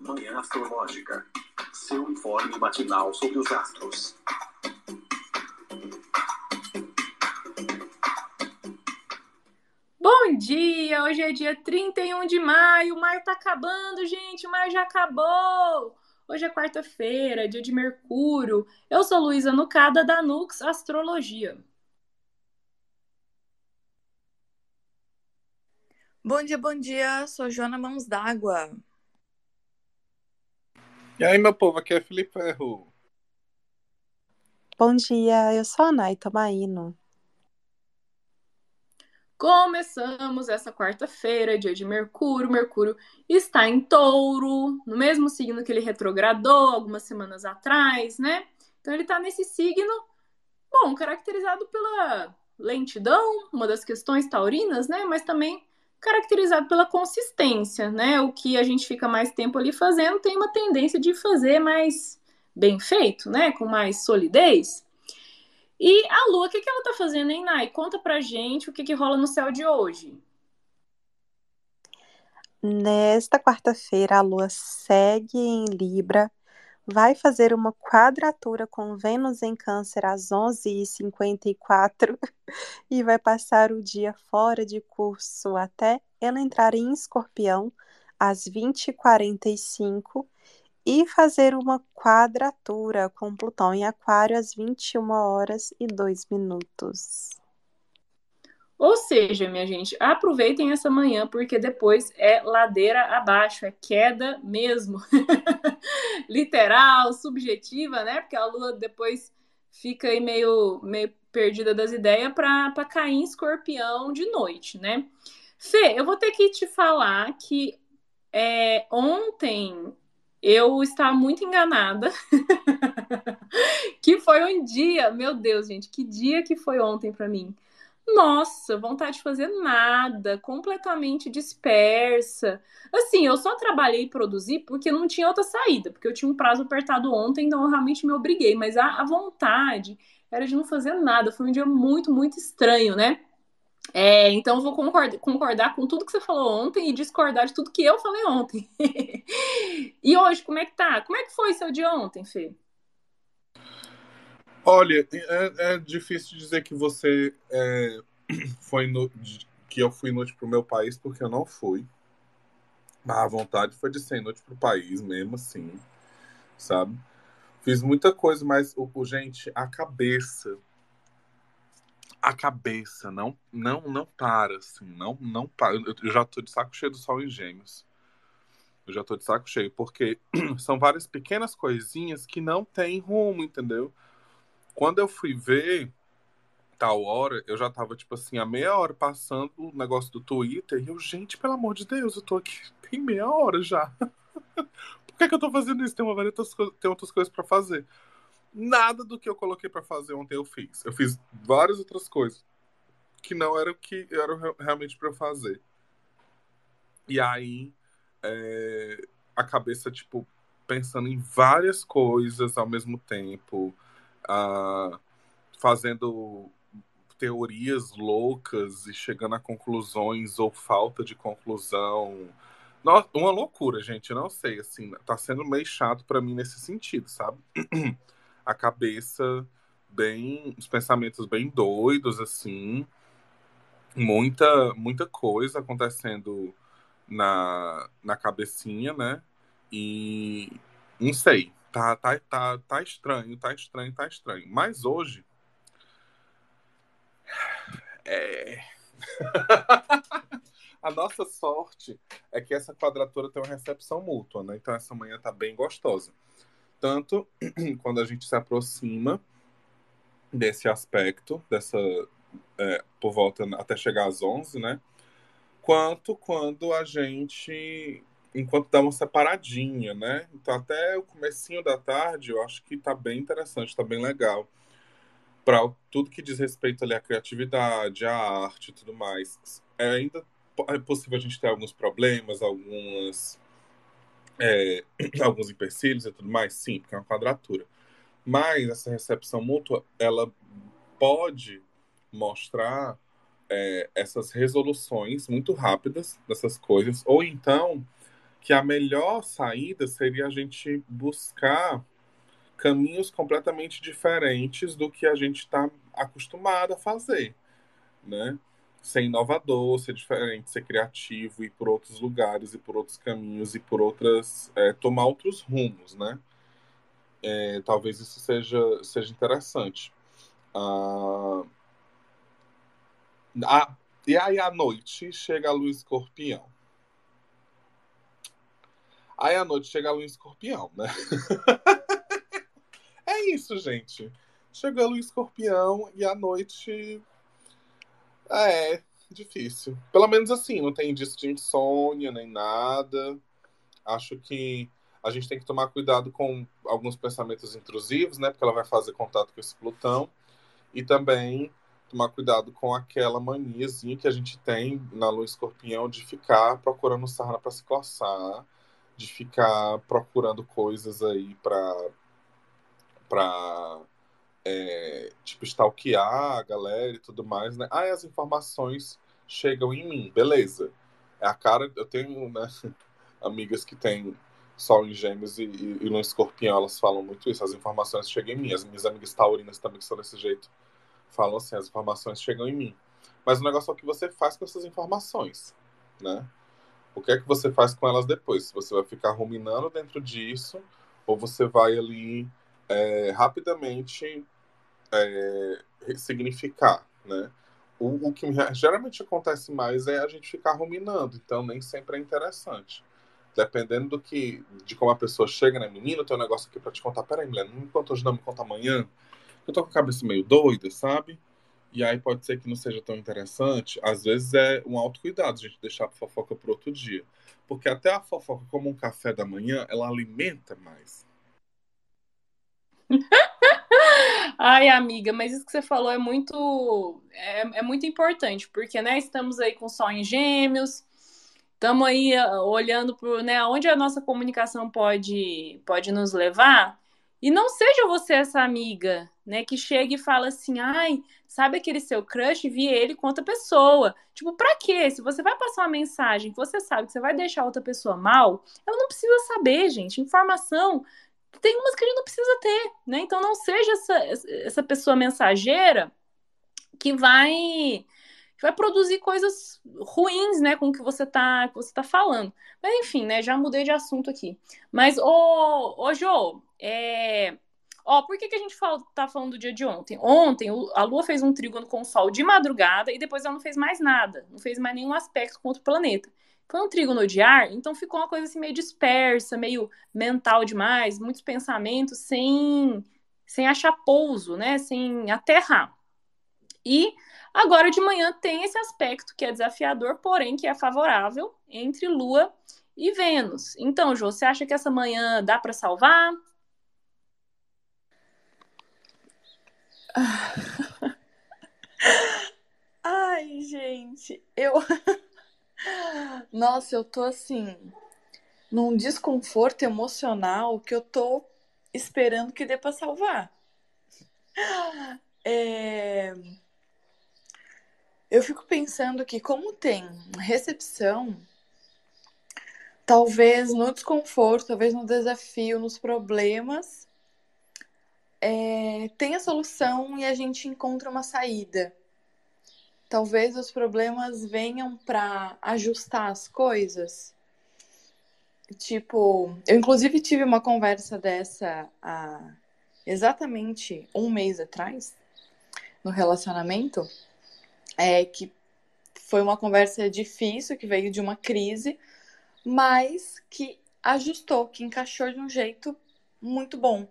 Manhã Astrológica. Seu informe matinal sobre os astros. Bom dia! Hoje é dia 31 de maio. O mar tá acabando, gente. O mar já acabou. Hoje é quarta-feira, dia de Mercúrio. Eu sou Luísa Nucada, da Nux Astrologia. Bom dia, bom dia. Sou Joana Mãos d'Água. E aí, meu povo, aqui é Felipe Ferro. Bom dia, eu sou a Nay Tomaino. Começamos essa quarta-feira, dia de Mercúrio. Mercúrio está em touro, no mesmo signo que ele retrogradou algumas semanas atrás, né? Então ele está nesse signo, bom, caracterizado pela lentidão, uma das questões taurinas, né? Mas também caracterizado pela consistência, né? O que a gente fica mais tempo ali fazendo tem uma tendência de fazer mais bem feito, né? Com mais solidez. E a Lua, o que, que ela tá fazendo, hein, Nai? Conta pra gente o que, que rola no céu de hoje. Nesta quarta-feira, a Lua segue em Libra, vai fazer uma quadratura com Vênus em Câncer às 11h54 e vai passar o dia fora de curso até ela entrar em Escorpião às 20h45 e fazer uma quadratura com Plutão em Aquário às 21 horas e 2 minutos. Ou seja, minha gente, aproveitem essa manhã, porque depois é ladeira abaixo, é queda mesmo. Literal, subjetiva, né? Porque a lua depois fica aí meio, meio perdida das ideias para cair em escorpião de noite, né? Fê, eu vou ter que te falar que é, ontem eu estava muito enganada. que foi um dia, meu Deus, gente, que dia que foi ontem para mim. Nossa, vontade de fazer nada, completamente dispersa. Assim, eu só trabalhei e produzi porque não tinha outra saída, porque eu tinha um prazo apertado ontem, então eu realmente me obriguei. Mas a, a vontade era de não fazer nada. Foi um dia muito, muito estranho, né? É, então eu vou concordar, concordar, com tudo que você falou ontem e discordar de tudo que eu falei ontem. e hoje, como é que tá? Como é que foi seu dia ontem, Fê? Olha, é, é difícil dizer que você é, foi no, que eu fui inútil pro meu país, porque eu não fui. Mas a vontade foi de ser inútil pro país mesmo, assim, sabe? Fiz muita coisa, mas, o, gente, a cabeça, a cabeça não não não para, assim, não não para. Eu já tô de saco cheio do sol em gêmeos. Eu já tô de saco cheio, porque são várias pequenas coisinhas que não tem rumo, entendeu? Quando eu fui ver tal hora, eu já tava, tipo assim, a meia hora passando o negócio do Twitter e eu, gente, pelo amor de Deus, eu tô aqui tem meia hora já. Por que, que eu tô fazendo isso? Tem, uma outras, tem outras coisas para fazer. Nada do que eu coloquei para fazer ontem eu fiz. Eu fiz várias outras coisas que não era o que era realmente para eu fazer. E aí, é, a cabeça, tipo, pensando em várias coisas ao mesmo tempo fazendo teorias loucas e chegando a conclusões ou falta de conclusão. Nossa, uma loucura, gente. não sei, assim, tá sendo meio chato para mim nesse sentido, sabe? a cabeça bem, os pensamentos bem doidos, assim, muita, muita coisa acontecendo na, na cabecinha, né? E não sei, Tá, tá, tá, tá estranho, tá estranho, tá estranho. Mas hoje. É. a nossa sorte é que essa quadratura tem uma recepção mútua, né? Então essa manhã tá bem gostosa. Tanto quando a gente se aproxima desse aspecto, dessa. É, por volta até chegar às 11, né? Quanto quando a gente enquanto dá uma separadinha, né? Então até o comecinho da tarde eu acho que tá bem interessante, tá bem legal. Para tudo que diz respeito ali à criatividade, à arte e tudo mais. É ainda é possível a gente ter alguns problemas, algumas é, alguns empecilhos e tudo mais, sim, porque é uma quadratura. Mas essa recepção mútua, ela pode mostrar é, essas resoluções muito rápidas dessas coisas, ou então que a melhor saída seria a gente buscar caminhos completamente diferentes do que a gente está acostumado a fazer, né? Ser inovador, ser diferente, ser criativo, ir por outros lugares e por outros caminhos e por outras é, tomar outros rumos, né? É, talvez isso seja seja interessante. Ah, ah, e aí à noite chega a lua escorpião. Aí à noite chega a lua escorpião, né? é isso, gente. Chega a lua escorpião e à noite. É, difícil. Pelo menos assim, não tem indício de insônia nem nada. Acho que a gente tem que tomar cuidado com alguns pensamentos intrusivos, né? Porque ela vai fazer contato com esse Plutão. E também tomar cuidado com aquela maniazinha que a gente tem na lua escorpião de ficar procurando sarna para se coçar, de ficar procurando coisas aí para para é, tipo stalkear a galera e tudo mais, né? Ah, as informações chegam em mim, beleza? É a cara, eu tenho né, amigas que têm Sol em Gêmeos e, e, e no Escorpião, elas falam muito isso. As informações chegam em mim. As minhas amigas taurinas também que são desse jeito falam assim: as informações chegam em mim. Mas o negócio é o que você faz com essas informações, né? O que é que você faz com elas depois? Você vai ficar ruminando dentro disso ou você vai ali é, rapidamente é, significar, né? O, o, que geralmente acontece mais é a gente ficar ruminando, então nem sempre é interessante. Dependendo do que, de como a pessoa chega, né? Menino, tem um negócio aqui para te contar. Peraí, mulher, não me conta hoje, não, me conta amanhã. Eu tô com a cabeça meio doida, sabe? E aí pode ser que não seja tão interessante. Às vezes é um autocuidado a gente deixar a fofoca para outro dia. Porque até a fofoca, como um café da manhã, ela alimenta mais. Ai, amiga, mas isso que você falou é muito é, é muito importante, porque né, estamos aí com Sol em Gêmeos, estamos aí uh, olhando para né, onde a nossa comunicação pode, pode nos levar. E não seja você essa amiga, né, que chega e fala assim, ai, sabe aquele seu crush, vi ele com outra pessoa. Tipo, pra quê? Se você vai passar uma mensagem que você sabe que você vai deixar outra pessoa mal, ela não precisa saber, gente. Informação tem umas que a gente não precisa ter, né? Então não seja essa, essa pessoa mensageira que vai vai produzir coisas ruins, né, com o que você tá, que você tá falando. Mas enfim, né, já mudei de assunto aqui. Mas, ô, ô Jô, é... Ó, por que, que a gente fala, tá falando do dia de ontem? Ontem a Lua fez um trígono com o Sol de madrugada e depois ela não fez mais nada, não fez mais nenhum aspecto com outro planeta. Foi um trígono de ar, então ficou uma coisa assim meio dispersa, meio mental demais, muitos pensamentos sem, sem achar pouso, né? Sem aterrar. E Agora de manhã tem esse aspecto que é desafiador, porém que é favorável entre Lua e Vênus. Então, Jô, você acha que essa manhã dá para salvar? Ai, gente, eu. Nossa, eu tô assim, num desconforto emocional que eu tô esperando que dê para salvar. É... Eu fico pensando que, como tem recepção, talvez no desconforto, talvez no desafio, nos problemas, é, tem a solução e a gente encontra uma saída. Talvez os problemas venham para ajustar as coisas. Tipo, eu inclusive tive uma conversa dessa há exatamente um mês atrás, no relacionamento é, que foi uma conversa difícil, que veio de uma crise, mas que ajustou, que encaixou de um jeito muito bom.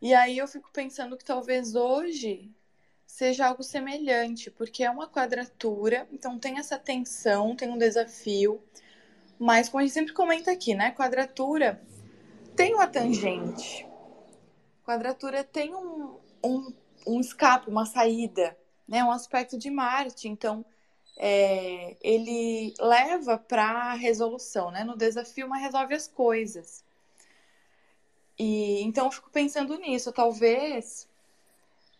E aí eu fico pensando que talvez hoje seja algo semelhante, porque é uma quadratura, então tem essa tensão, tem um desafio, mas como a gente sempre comenta aqui, né? Quadratura tem uma tangente. Quadratura tem um, um, um escape, uma saída né, um aspecto de Marte. Então, é, ele leva para a resolução, né? No desafio, mas resolve as coisas. E então eu fico pensando nisso. Talvez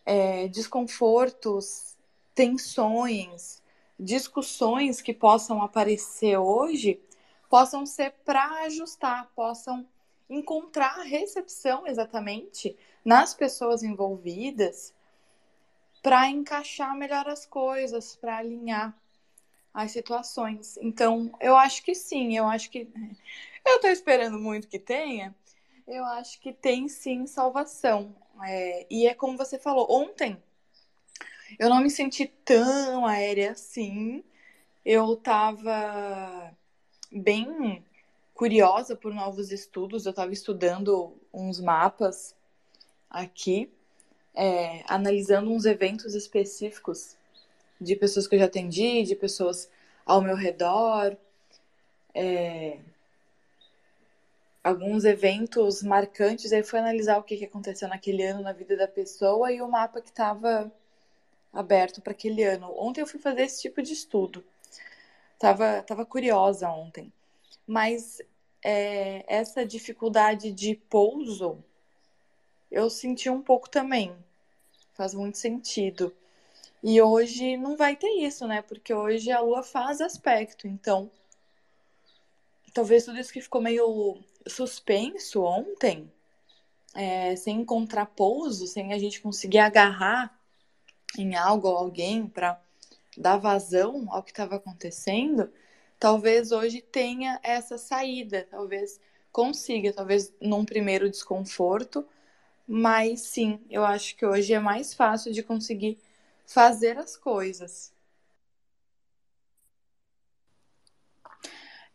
é, desconfortos, tensões, discussões que possam aparecer hoje possam ser para ajustar, possam encontrar recepção exatamente nas pessoas envolvidas para encaixar melhor as coisas, para alinhar as situações. Então, eu acho que sim, eu acho que. Eu estou esperando muito que tenha. Eu acho que tem sim salvação. É... e é como você falou, ontem eu não me senti tão aérea assim. Eu estava bem curiosa por novos estudos. Eu estava estudando uns mapas aqui, é, analisando uns eventos específicos de pessoas que eu já atendi, de pessoas ao meu redor, é, alguns eventos marcantes. Aí fui analisar o que, que aconteceu naquele ano na vida da pessoa e o mapa que estava aberto para aquele ano. Ontem eu fui fazer esse tipo de estudo. Tava, tava curiosa ontem. Mas é, essa dificuldade de pouso eu senti um pouco também. Faz muito sentido. E hoje não vai ter isso, né? Porque hoje a Lua faz aspecto. Então, talvez tudo isso que ficou meio suspenso ontem, é, sem encontrar pouso, sem a gente conseguir agarrar em algo ou alguém para dar vazão ao que estava acontecendo, talvez hoje tenha essa saída, talvez consiga, talvez num primeiro desconforto, mas sim, eu acho que hoje é mais fácil de conseguir fazer as coisas.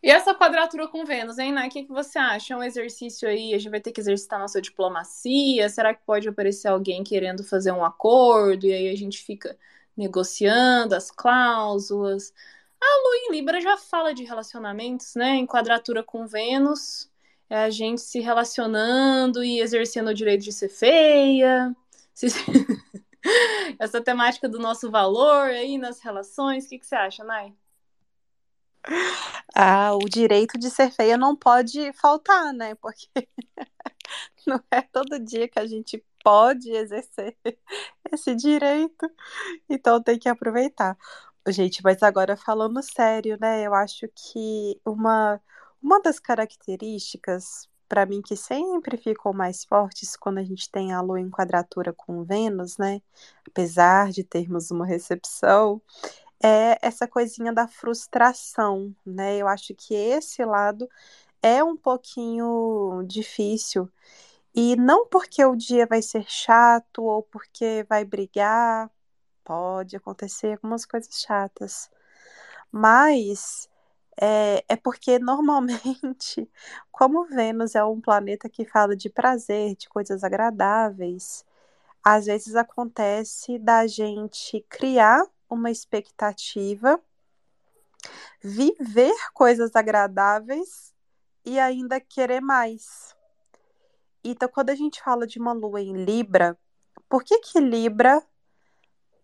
E essa quadratura com Vênus, hein, Né? O que, que você acha? É um exercício aí, a gente vai ter que exercitar nossa diplomacia? Será que pode aparecer alguém querendo fazer um acordo e aí a gente fica negociando as cláusulas? A Lua em Libra já fala de relacionamentos, né? Em quadratura com Vênus, é a gente se relacionando e exercendo o direito de ser feia. Se... essa temática do nosso valor aí nas relações. O que, que você acha, Nai? Ah, o direito de ser feia não pode faltar, né? Porque não é todo dia que a gente pode exercer esse direito, então tem que aproveitar. Gente, mas agora falando sério, né? Eu acho que uma, uma das características para mim que sempre ficam mais fortes quando a gente tem a lua em quadratura com Vênus, né? Apesar de termos uma recepção, é essa coisinha da frustração, né? Eu acho que esse lado é um pouquinho difícil. E não porque o dia vai ser chato ou porque vai brigar, pode acontecer algumas coisas chatas, mas é, é porque normalmente, como Vênus é um planeta que fala de prazer, de coisas agradáveis, às vezes acontece da gente criar uma expectativa, viver coisas agradáveis e ainda querer mais. Então, quando a gente fala de uma lua em Libra, por que que Libra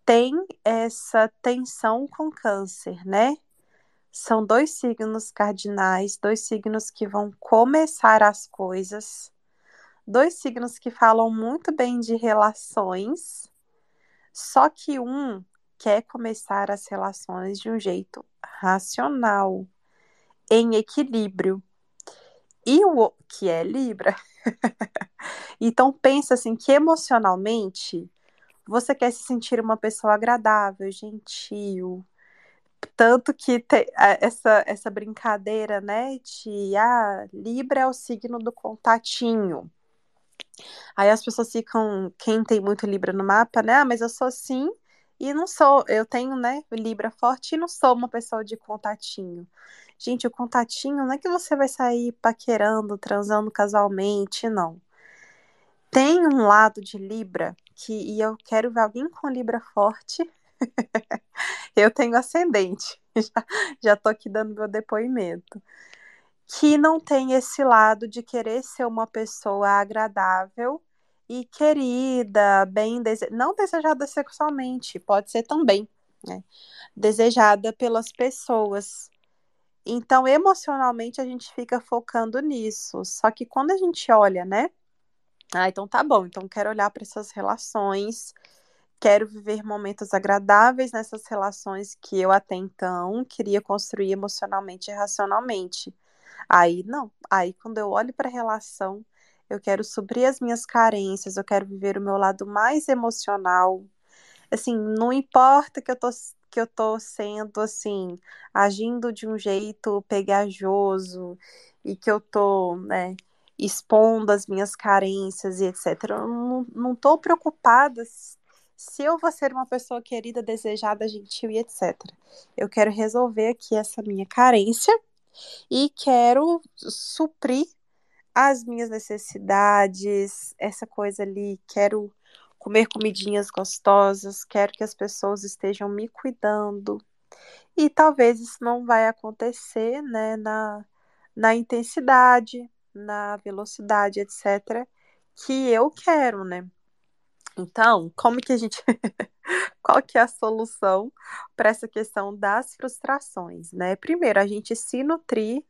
tem essa tensão com Câncer, né? São dois signos cardinais, dois signos que vão começar as coisas, dois signos que falam muito bem de relações, só que um quer começar as relações de um jeito racional, em equilíbrio. E o que é Libra? então pensa assim que emocionalmente você quer se sentir uma pessoa agradável, gentil, tanto que essa, essa brincadeira, né, de ah, Libra é o signo do contatinho. Aí as pessoas ficam, quem tem muito Libra no mapa, né? Ah, mas eu sou assim e não sou, eu tenho, né, Libra forte e não sou uma pessoa de contatinho. Gente, o contatinho não é que você vai sair paquerando, transando casualmente, não. Tem um lado de Libra que, e eu quero ver alguém com Libra forte eu tenho ascendente, já, já tô aqui dando meu depoimento. Que não tem esse lado de querer ser uma pessoa agradável e querida, bem dese... não desejada sexualmente, pode ser também, né? Desejada pelas pessoas. Então, emocionalmente, a gente fica focando nisso. Só que quando a gente olha, né? Ah, então tá bom. Então, quero olhar para essas relações quero viver momentos agradáveis nessas relações que eu até então queria construir emocionalmente e racionalmente. Aí não. Aí quando eu olho para a relação, eu quero suprir as minhas carências, eu quero viver o meu lado mais emocional. Assim, não importa que eu tô que eu tô sendo assim, agindo de um jeito pegajoso e que eu tô, né, expondo as minhas carências e etc. Eu não, não tô preocupada se eu vou ser uma pessoa querida, desejada, gentil e etc. Eu quero resolver aqui essa minha carência e quero suprir as minhas necessidades, essa coisa ali, quero comer comidinhas gostosas, quero que as pessoas estejam me cuidando. E talvez isso não vai acontecer, né, na, na intensidade, na velocidade, etc, que eu quero, né? Então, como que a gente. Qual que é a solução para essa questão das frustrações, né? Primeiro, a gente se nutrir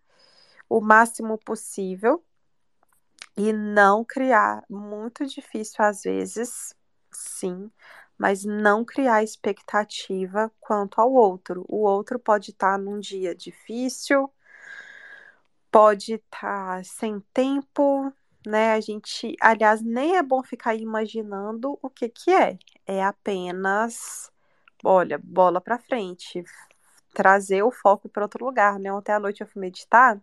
o máximo possível e não criar. Muito difícil às vezes, sim, mas não criar expectativa quanto ao outro. O outro pode estar num dia difícil, pode estar sem tempo, né? A gente, aliás, nem é bom ficar imaginando o que que é. É apenas, olha, bola para frente, trazer o foco para outro lugar, né? Ontem à noite eu fui meditar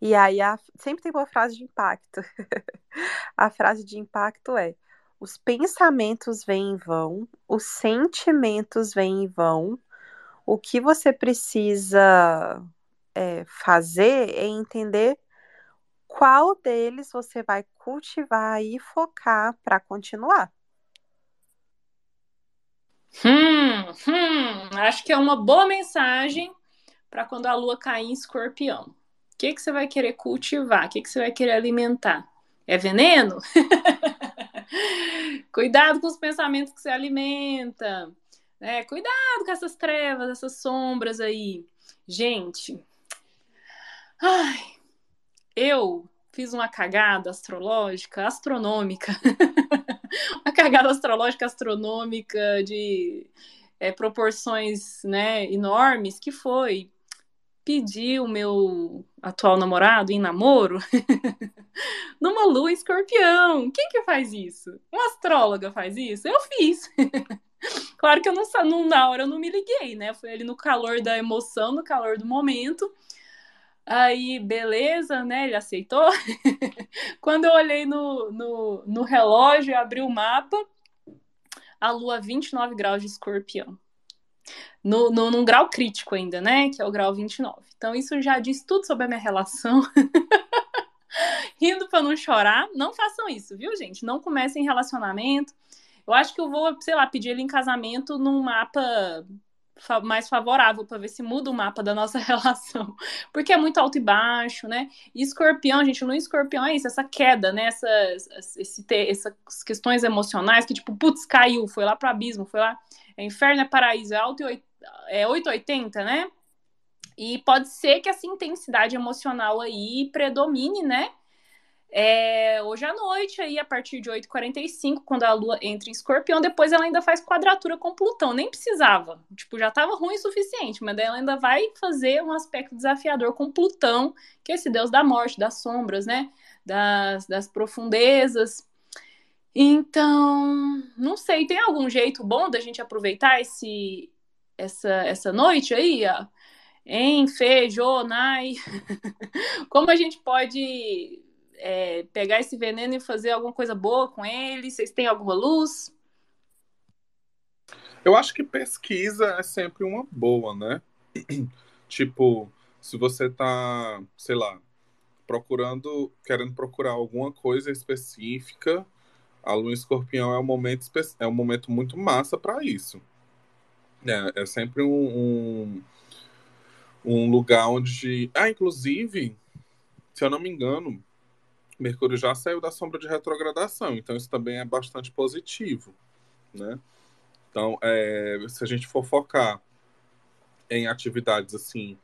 e aí a, sempre tem uma frase de impacto. a frase de impacto é: os pensamentos vêm e vão, os sentimentos vêm e vão. O que você precisa é, fazer é entender qual deles você vai cultivar e focar para continuar? Hum, hum, acho que é uma boa mensagem para quando a lua cair em escorpião. O que, que você vai querer cultivar? O que, que você vai querer alimentar? É veneno? Cuidado com os pensamentos que você alimenta. Né? Cuidado com essas trevas, essas sombras aí. Gente, ai, eu fiz uma cagada astrológica, astronômica. uma cagada astrológica astronômica de é, proporções né, enormes, que foi pedir o meu atual namorado em namoro numa lua escorpião. Quem que faz isso? Uma astróloga faz isso? Eu fiz. claro que eu não, não, na hora eu não me liguei, né? Foi ali no calor da emoção, no calor do momento. Aí, beleza, né? Ele aceitou. Quando eu olhei no, no, no relógio abri o mapa, a lua 29 graus de escorpião. No, no, num grau crítico ainda, né? Que é o grau 29. Então, isso já diz tudo sobre a minha relação. Rindo para não chorar. Não façam isso, viu, gente? Não comecem relacionamento. Eu acho que eu vou, sei lá, pedir ele em casamento num mapa mais favorável para ver se muda o mapa da nossa relação. Porque é muito alto e baixo, né? E escorpião, gente, no escorpião é isso, essa queda, né? Essas, esse, essas questões emocionais que, tipo, putz, caiu, foi lá pro abismo, foi lá. É inferno, é paraíso, é alto e é 880, né? E pode ser que essa intensidade emocional aí predomine, né? É, hoje à noite, aí, a partir de 8h45, quando a Lua entra em escorpião, depois ela ainda faz quadratura com Plutão. Nem precisava. Tipo, já estava ruim o suficiente, mas daí ela ainda vai fazer um aspecto desafiador com Plutão, que é esse deus da morte, das sombras, né? Das, das profundezas. Então, não sei, tem algum jeito bom da gente aproveitar esse, essa, essa noite aí, ó? Em Fê? Como a gente pode é, pegar esse veneno e fazer alguma coisa boa com ele? Vocês têm alguma luz? Eu acho que pesquisa é sempre uma boa, né? tipo, se você tá, sei lá, procurando, querendo procurar alguma coisa específica, a lua escorpião é um momento, é um momento muito massa para isso. É, é sempre um, um, um, lugar onde. Ah, inclusive, se eu não me engano, Mercúrio já saiu da sombra de retrogradação, então isso também é bastante positivo, né? Então, é, se a gente for focar em atividades assim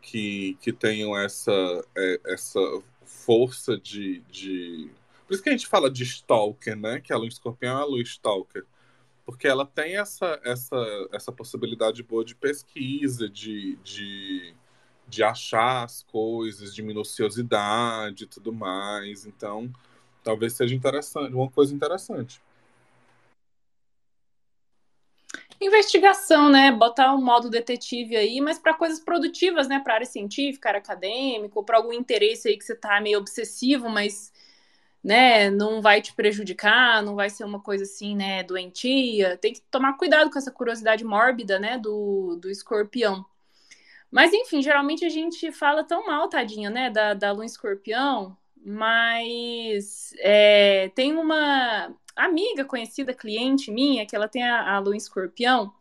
que, que tenham essa, é, essa força de, de. Por isso que a gente fala de stalker, né? Que a lua escorpião é a lua stalker. Porque ela tem essa, essa, essa possibilidade boa de pesquisa, de, de de achar as coisas, de minuciosidade e tudo mais. Então, talvez seja interessante, uma coisa interessante. Investigação, né? Botar um modo detetive aí, mas para coisas produtivas, né? Para área científica, área acadêmica, ou para algum interesse aí que você tá meio obsessivo, mas né, não vai te prejudicar, não vai ser uma coisa assim, né, doentia. Tem que tomar cuidado com essa curiosidade mórbida, né, do, do escorpião. Mas, enfim, geralmente a gente fala tão mal, tadinha, né, da, da lua escorpião, mas é, tem uma amiga conhecida, cliente minha, que ela tem a, a lua escorpião,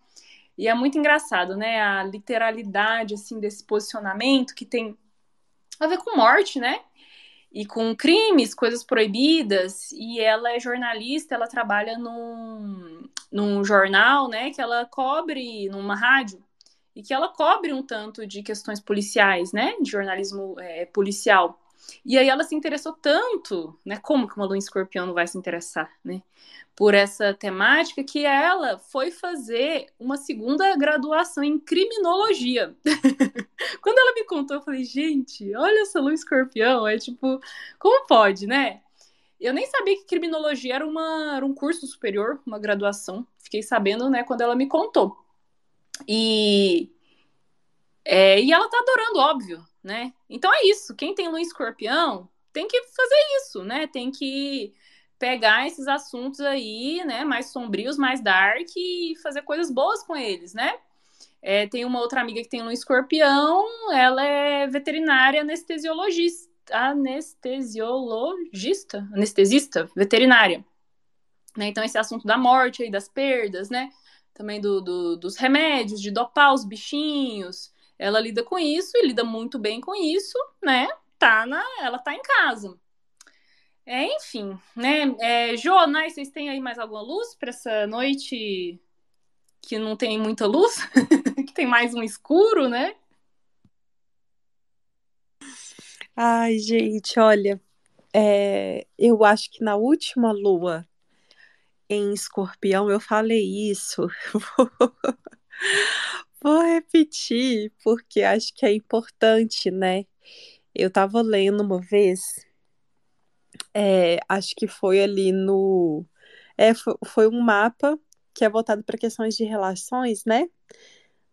e é muito engraçado, né, a literalidade, assim, desse posicionamento que tem a ver com morte, né, e com crimes, coisas proibidas, e ela é jornalista, ela trabalha num, num jornal, né, que ela cobre numa rádio, e que ela cobre um tanto de questões policiais, né, de jornalismo é, policial. E aí ela se interessou tanto, né, como que uma lua escorpião não vai se interessar, né, por essa temática que ela foi fazer uma segunda graduação em criminologia. Quando ela me contou, eu falei, gente, olha essa lua escorpião, é tipo, como pode, né? Eu nem sabia que criminologia era, uma, era um curso superior, uma graduação. Fiquei sabendo, né, quando ela me contou. E, é, e ela tá adorando, óbvio, né? Então é isso. Quem tem lua escorpião tem que fazer isso, né? Tem que pegar esses assuntos aí, né, mais sombrios, mais dark e fazer coisas boas com eles, né? É, tem uma outra amiga que tem um escorpião, ela é veterinária anestesiologista, anestesiologista, anestesista, veterinária. Né? Então, esse assunto da morte aí, das perdas, né? Também do, do, dos remédios, de dopar os bichinhos. Ela lida com isso e lida muito bem com isso, né? Tá na, ela tá em casa. É, enfim, né? É, vocês têm aí mais alguma luz para essa noite que não tem muita luz? que tem mais um escuro, né? Ai, gente, olha, é, eu acho que na última lua em escorpião eu falei isso. Vou repetir, porque acho que é importante, né? Eu tava lendo uma vez é, acho que foi ali no. É, foi, foi um mapa que é voltado para questões de relações, né?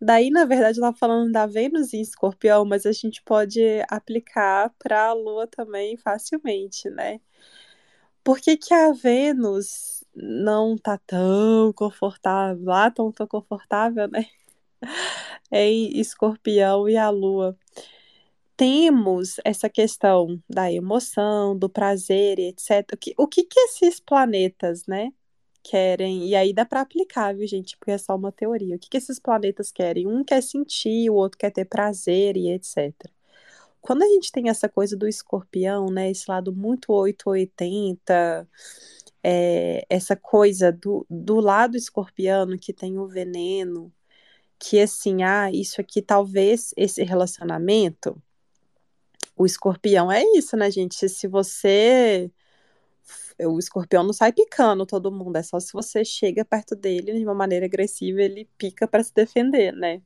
Daí, na verdade, ela falando da Vênus em escorpião, mas a gente pode aplicar para a Lua também facilmente, né? Por que, que a Vênus não tá tão confortável, lá tão, tão confortável, né? Em escorpião e a Lua temos essa questão da emoção, do prazer, etc. O que, o que, que esses planetas, né, querem? E aí dá para aplicar, viu, gente? Porque é só uma teoria. O que, que esses planetas querem? Um quer sentir, o outro quer ter prazer e etc. Quando a gente tem essa coisa do escorpião, né, esse lado muito 880, é, essa coisa do, do lado escorpiano que tem o veneno, que assim, ah, isso aqui talvez esse relacionamento o escorpião é isso, né, gente? Se você. O escorpião não sai picando todo mundo, é só se você chega perto dele de uma maneira agressiva, ele pica para se defender, né?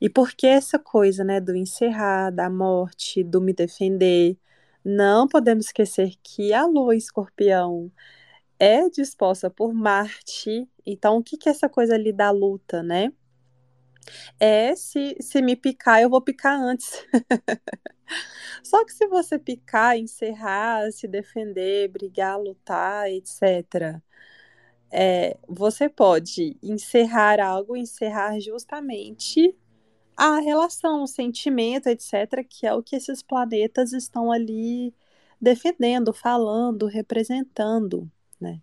E por que essa coisa, né, do encerrar, da morte, do me defender? Não podemos esquecer que a lua escorpião é disposta por Marte. Então, o que, que é essa coisa ali da luta, né? É se, se me picar, eu vou picar antes. Só que se você picar, encerrar, se defender, brigar, lutar, etc., é, você pode encerrar algo, encerrar justamente a relação, o sentimento, etc., que é o que esses planetas estão ali defendendo, falando, representando, né?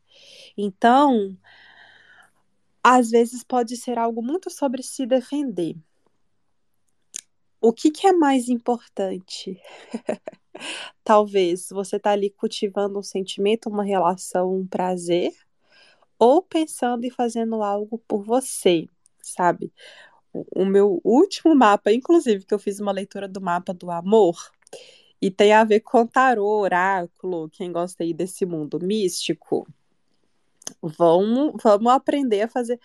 Então, às vezes pode ser algo muito sobre se defender. O que, que é mais importante? Talvez você tá ali cultivando um sentimento, uma relação, um prazer, ou pensando e fazendo algo por você, sabe? O, meu último mapa, inclusive, que eu fiz uma leitura do mapa do amor, e tem a ver com tarô, oráculo, quem gosta aí desse mundo místico. Vamos, vamos aprender a fazer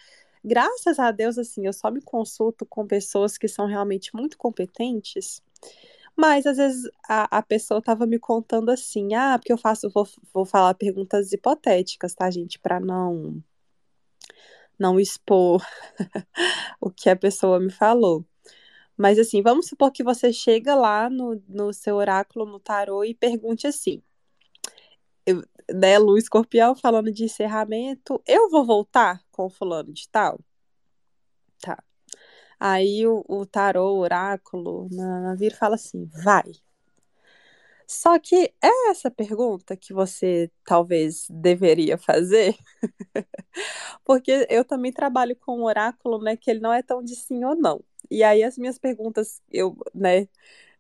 Graças a Deus, assim, eu só me consulto com pessoas que são realmente muito competentes. Mas às vezes a, a pessoa estava me contando assim, ah, porque eu faço, vou, vou falar perguntas hipotéticas, tá, gente, para não não expor o que a pessoa me falou. Mas assim, vamos supor que você chega lá no, no seu oráculo no tarô e pergunte assim: eu, né, Lu Escorpião falando de encerramento, eu vou voltar com o fulano de tal? Tá. Aí o, o tarô, o oráculo, na, na vira fala assim: vai. Só que é essa pergunta que você talvez deveria fazer, porque eu também trabalho com um oráculo, né, que ele não é tão de sim ou não. E aí as minhas perguntas, eu, né,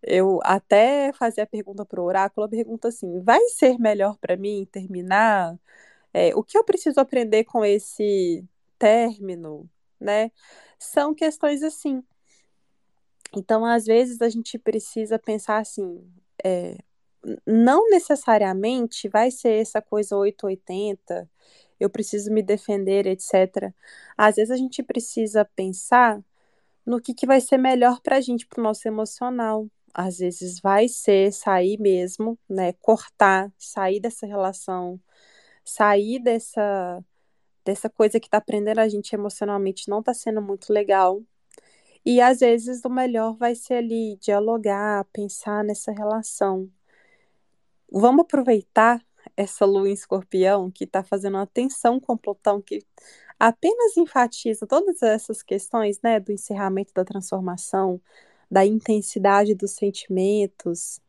eu até fazia a pergunta para o oráculo, a pergunta assim, vai ser melhor para mim terminar? É, o que eu preciso aprender com esse término, né? São questões assim. Então, às vezes, a gente precisa pensar assim, é, não necessariamente vai ser essa coisa 880, eu preciso me defender, etc. Às vezes a gente precisa pensar no que, que vai ser melhor para a gente, para o nosso emocional. Às vezes vai ser sair mesmo, né? Cortar, sair dessa relação, sair dessa, dessa coisa que está prendendo a gente emocionalmente não está sendo muito legal. E às vezes o melhor vai ser ali dialogar, pensar nessa relação. Vamos aproveitar essa lua em escorpião que está fazendo uma tensão com Plutão que apenas enfatiza todas essas questões, né, do encerramento da transformação, da intensidade dos sentimentos.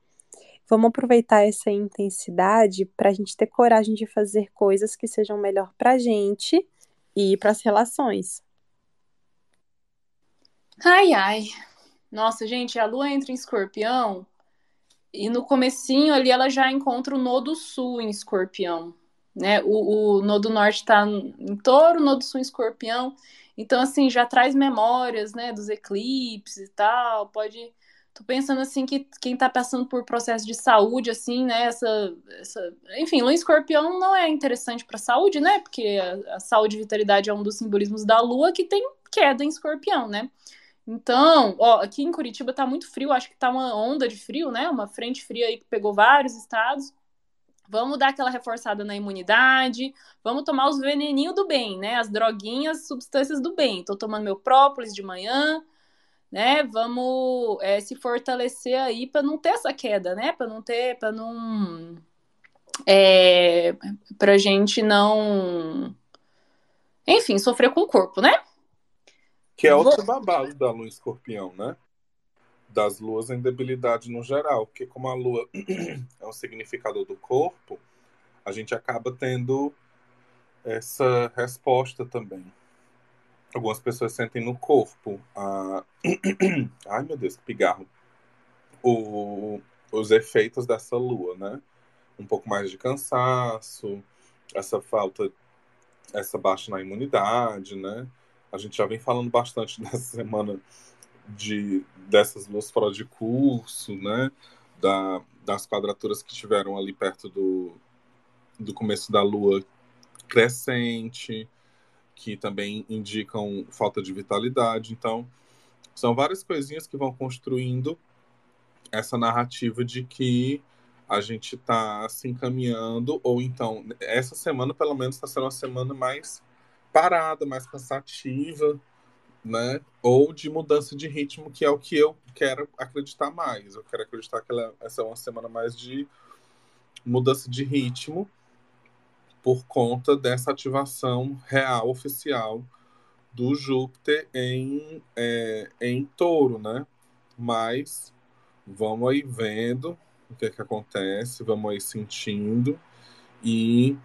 Vamos aproveitar essa intensidade para a gente ter coragem de fazer coisas que sejam melhor para a gente e para as relações. Ai, ai. Nossa, gente, a lua entra em escorpião e no comecinho ali ela já encontra o nodo sul em escorpião né? O, o Nodo Norte está em touro, o Nodo Sul em escorpião. Então, assim, já traz memórias, né, dos eclipses e tal. Pode. Tô pensando, assim, que quem está passando por processo de saúde, assim, né, essa. essa... Enfim, Lua em escorpião não é interessante para saúde, né? Porque a, a saúde e vitalidade é um dos simbolismos da Lua que tem queda em escorpião, né? Então, ó, aqui em Curitiba tá muito frio, acho que tá uma onda de frio, né? Uma frente fria aí que pegou vários estados. Vamos dar aquela reforçada na imunidade, vamos tomar os veneninhos do bem, né? As droguinhas, substâncias do bem. Tô tomando meu própolis de manhã, né? Vamos é, se fortalecer aí para não ter essa queda, né? Para não ter, para não, é, para gente não, enfim, sofrer com o corpo, né? Que é outro babado da lua escorpião, né? das luas em debilidade no geral, porque como a lua é um significador do corpo, a gente acaba tendo essa resposta também. Algumas pessoas sentem no corpo a... Ai, meu Deus, que pigarro. O... Os efeitos dessa lua, né? Um pouco mais de cansaço, essa falta, essa baixa na imunidade, né? A gente já vem falando bastante nessa semana de dessas luas fora de curso, né? Da, das quadraturas que tiveram ali perto do, do começo da lua crescente, que também indicam falta de vitalidade. Então, são várias coisinhas que vão construindo essa narrativa de que a gente está se encaminhando, ou então, essa semana, pelo menos, está sendo uma semana mais parada, mais cansativa, né? Ou de mudança de ritmo, que é o que eu quero acreditar mais. Eu quero acreditar que ela, essa é uma semana mais de mudança de ritmo por conta dessa ativação real, oficial do Júpiter em, é, em touro, né? Mas vamos aí vendo o que é que acontece, vamos aí sentindo e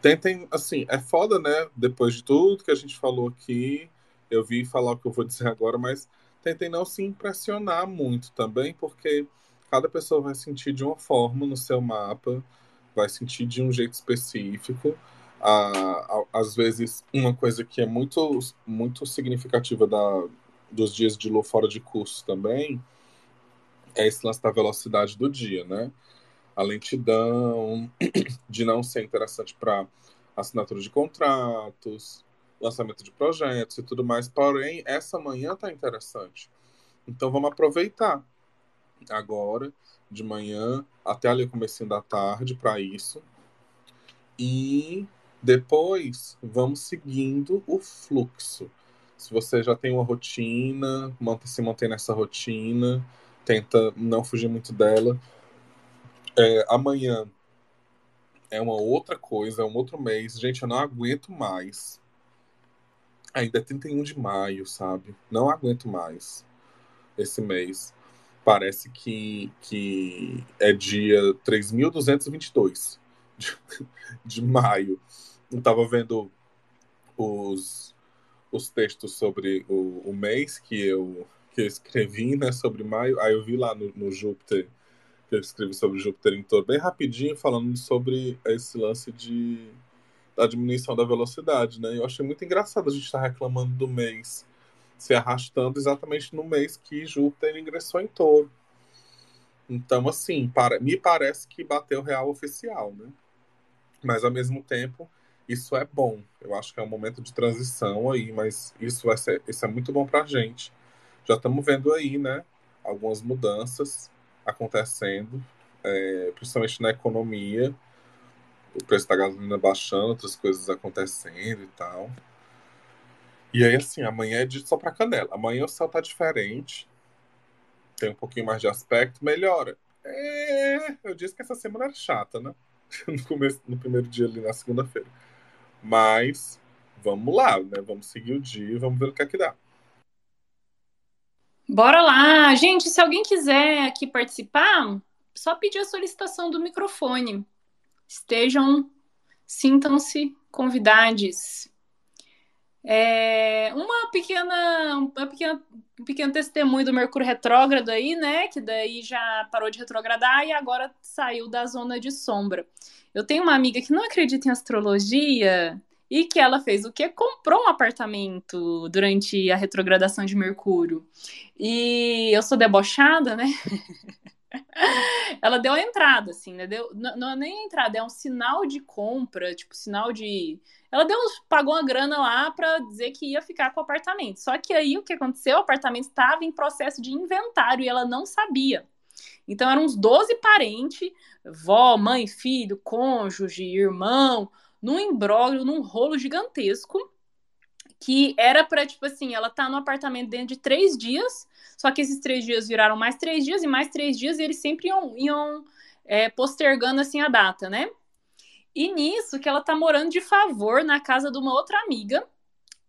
tentem, assim, é foda, né? Depois de tudo que a gente falou aqui, eu vi falar o que eu vou dizer agora, mas tentem não se impressionar muito também, porque cada pessoa vai sentir de uma forma no seu mapa, vai sentir de um jeito específico. Às vezes, uma coisa que é muito, muito significativa da, dos dias de lua fora de curso também é esse lance da velocidade do dia, né? A lentidão, de não ser interessante para assinatura de contratos, lançamento de projetos e tudo mais. Porém, essa manhã tá interessante. Então vamos aproveitar agora de manhã até ali o comecinho da tarde para isso. E depois vamos seguindo o fluxo. Se você já tem uma rotina, se mantém nessa rotina, tenta não fugir muito dela. É, amanhã é uma outra coisa, é um outro mês. Gente, eu não aguento mais. Ainda é 31 de maio, sabe? Não aguento mais esse mês. Parece que, que é dia 3.222 de, de maio. Eu tava vendo os, os textos sobre o, o mês que eu, que eu escrevi, né, sobre maio. Aí eu vi lá no, no Júpiter, que eu escrevi sobre Júpiter em torno, bem rapidinho, falando sobre esse lance de da diminuição da velocidade, né? Eu achei muito engraçado a gente estar tá reclamando do mês se arrastando exatamente no mês que Júpiter ingressou em touro. Então, assim, para, me parece que bateu real oficial, né? Mas ao mesmo tempo, isso é bom. Eu acho que é um momento de transição aí, mas isso vai ser, isso é muito bom para a gente. Já estamos vendo aí, né? Algumas mudanças acontecendo, é, principalmente na economia. O preço da gasolina baixando, outras coisas acontecendo e tal. E aí, assim, amanhã é de só para canela. Amanhã o céu tá diferente. Tem um pouquinho mais de aspecto, melhora. É, eu disse que essa semana era chata, né? No, começo, no primeiro dia ali na segunda-feira. Mas vamos lá, né? Vamos seguir o dia vamos ver o que é que dá. Bora lá! Gente, se alguém quiser aqui participar, só pedir a solicitação do microfone. Estejam, sintam-se convidados. É, uma pequena, uma pequena, um pequeno testemunho do Mercúrio retrógrado aí, né? Que daí já parou de retrogradar e agora saiu da zona de sombra. Eu tenho uma amiga que não acredita em astrologia e que ela fez o quê? Comprou um apartamento durante a retrogradação de Mercúrio. E eu sou debochada, né? ela deu a entrada, assim, né? Deu, não, não é nem a entrada, é um sinal de compra, tipo, sinal de. Ela deu, pagou uma grana lá para dizer que ia ficar com o apartamento. Só que aí o que aconteceu? O apartamento estava em processo de inventário e ela não sabia. Então eram uns 12 parentes, vó, mãe, filho, cônjuge, irmão, num imbróglio, num rolo gigantesco que era para, tipo assim, ela tá no apartamento dentro de três dias, só que esses três dias viraram mais três dias e mais três dias, e eles sempre iam, iam é, postergando, assim, a data, né? E nisso que ela tá morando de favor na casa de uma outra amiga,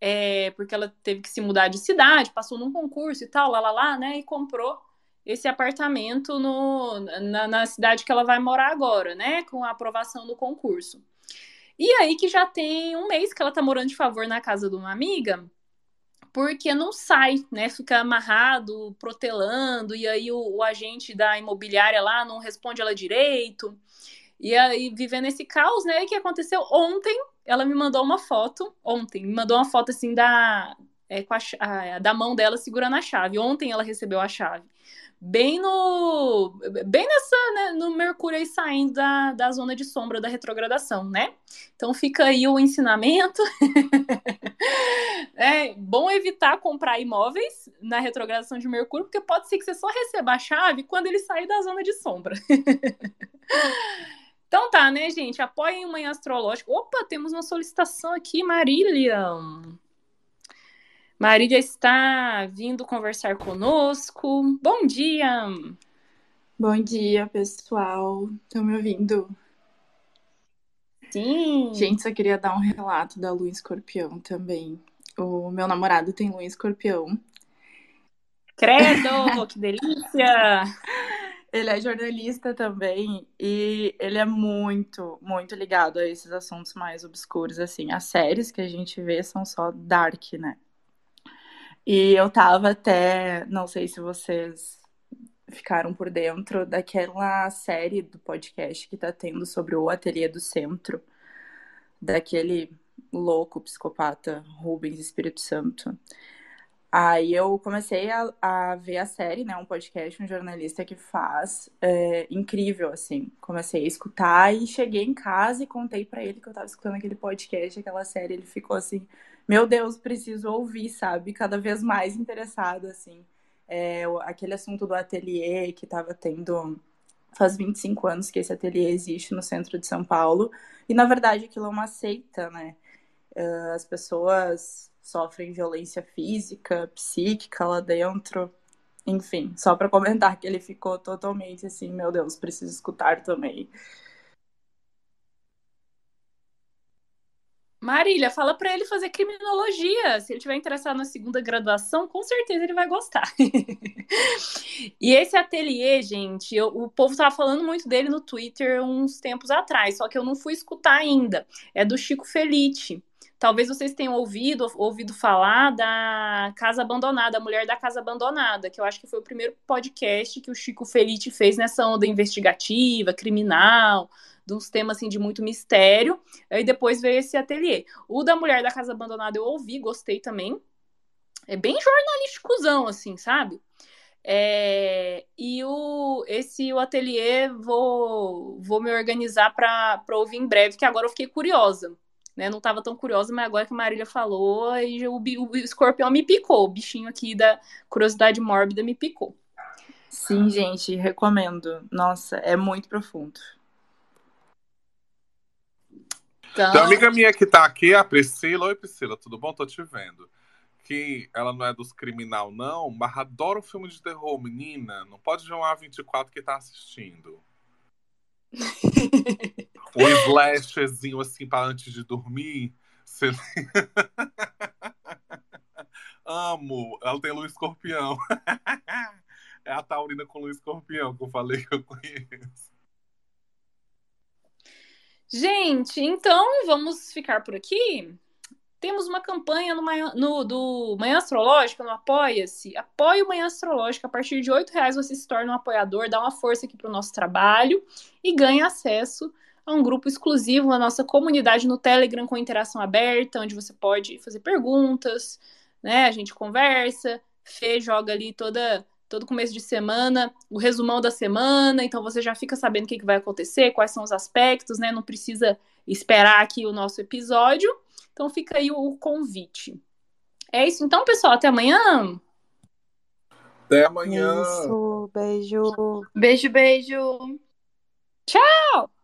é, porque ela teve que se mudar de cidade, passou num concurso e tal, lá, lá, lá, né? E comprou esse apartamento no, na, na cidade que ela vai morar agora, né? Com a aprovação do concurso. E aí que já tem um mês que ela tá morando de favor na casa de uma amiga, porque não sai, né? Fica amarrado, protelando, e aí o, o agente da imobiliária lá não responde ela direito. E aí, vivendo esse caos, né? Que aconteceu ontem? Ela me mandou uma foto, ontem, me mandou uma foto assim da, é, a, a, da mão dela segurando a chave. Ontem ela recebeu a chave bem no bem nessa né, no Mercúrio aí saindo da, da zona de sombra da retrogradação, né? Então fica aí o ensinamento. é bom evitar comprar imóveis na retrogradação de Mercúrio, porque pode ser que você só receba a chave quando ele sair da zona de sombra. então tá, né, gente? Apoiem o Manhã Astrológico. Opa, temos uma solicitação aqui, Marília. Marília está vindo conversar conosco. Bom dia! Bom dia, pessoal. Estão me ouvindo? Sim! Gente, só queria dar um relato da Lua Escorpião também. O meu namorado tem Lua Escorpião. Credo! que delícia! Ele é jornalista também e ele é muito, muito ligado a esses assuntos mais obscuros, assim. As séries que a gente vê são só dark, né? E eu tava até, não sei se vocês ficaram por dentro daquela série do podcast que tá tendo sobre o Ateliê do Centro, daquele louco psicopata Rubens Espírito Santo. Aí eu comecei a, a ver a série, né? Um podcast, um jornalista que faz. É, incrível, assim. Comecei a escutar e cheguei em casa e contei para ele que eu tava escutando aquele podcast, aquela série. Ele ficou assim, meu Deus, preciso ouvir, sabe? Cada vez mais interessado, assim. É, aquele assunto do ateliê que tava tendo faz 25 anos que esse ateliê existe no centro de São Paulo. E, na verdade, aquilo é uma seita, né? As pessoas sofrem violência física, psíquica lá dentro. Enfim, só para comentar que ele ficou totalmente assim, meu Deus, preciso escutar também. Marília, fala para ele fazer criminologia. Se ele tiver interessado na segunda graduação, com certeza ele vai gostar. e esse ateliê, gente, eu, o povo tava falando muito dele no Twitter uns tempos atrás, só que eu não fui escutar ainda. É do Chico Felite. Talvez vocês tenham ouvido, ouvido falar da Casa Abandonada, a Mulher da Casa Abandonada, que eu acho que foi o primeiro podcast que o Chico Felite fez nessa onda investigativa, criminal, de uns temas assim de muito mistério. Aí depois veio esse ateliê. O da Mulher da Casa Abandonada eu ouvi, gostei também. É bem jornalísticozão, assim, sabe? É, e o, esse o ateliê vou, vou me organizar para ouvir em breve, que agora eu fiquei curiosa né? Não estava tão curiosa, mas agora que a Marília falou, e o, o escorpião me picou. O bichinho aqui da curiosidade mórbida me picou. Sim, gente, recomendo. Nossa, é muito profundo. Então... Tem uma amiga minha que tá aqui, a Priscila. Oi, Priscila, tudo bom? Tô te vendo. Que ela não é dos criminal, não, mas adora o filme de terror, menina. Não pode ver um A24 que tá assistindo. um slashzinho assim para antes de dormir. Você... Amo. Ela tem luz escorpião. é a taurina com luz escorpião que eu falei que eu conheço. Gente, então vamos ficar por aqui. Temos uma campanha no, no do Manhã Astrológica, no Apoia-se. Apoie o Manhã Astrológica. A partir de R$ reais você se torna um apoiador, dá uma força aqui para o nosso trabalho e ganha acesso a um grupo exclusivo na nossa comunidade no Telegram com interação aberta, onde você pode fazer perguntas, né? A gente conversa, Fê joga ali toda todo começo de semana, o resumão da semana, então você já fica sabendo o que, que vai acontecer, quais são os aspectos, né? Não precisa esperar aqui o nosso episódio. Então fica aí o convite. É isso então, pessoal. Até amanhã. Até amanhã. Isso, beijo. Beijo, beijo. Tchau.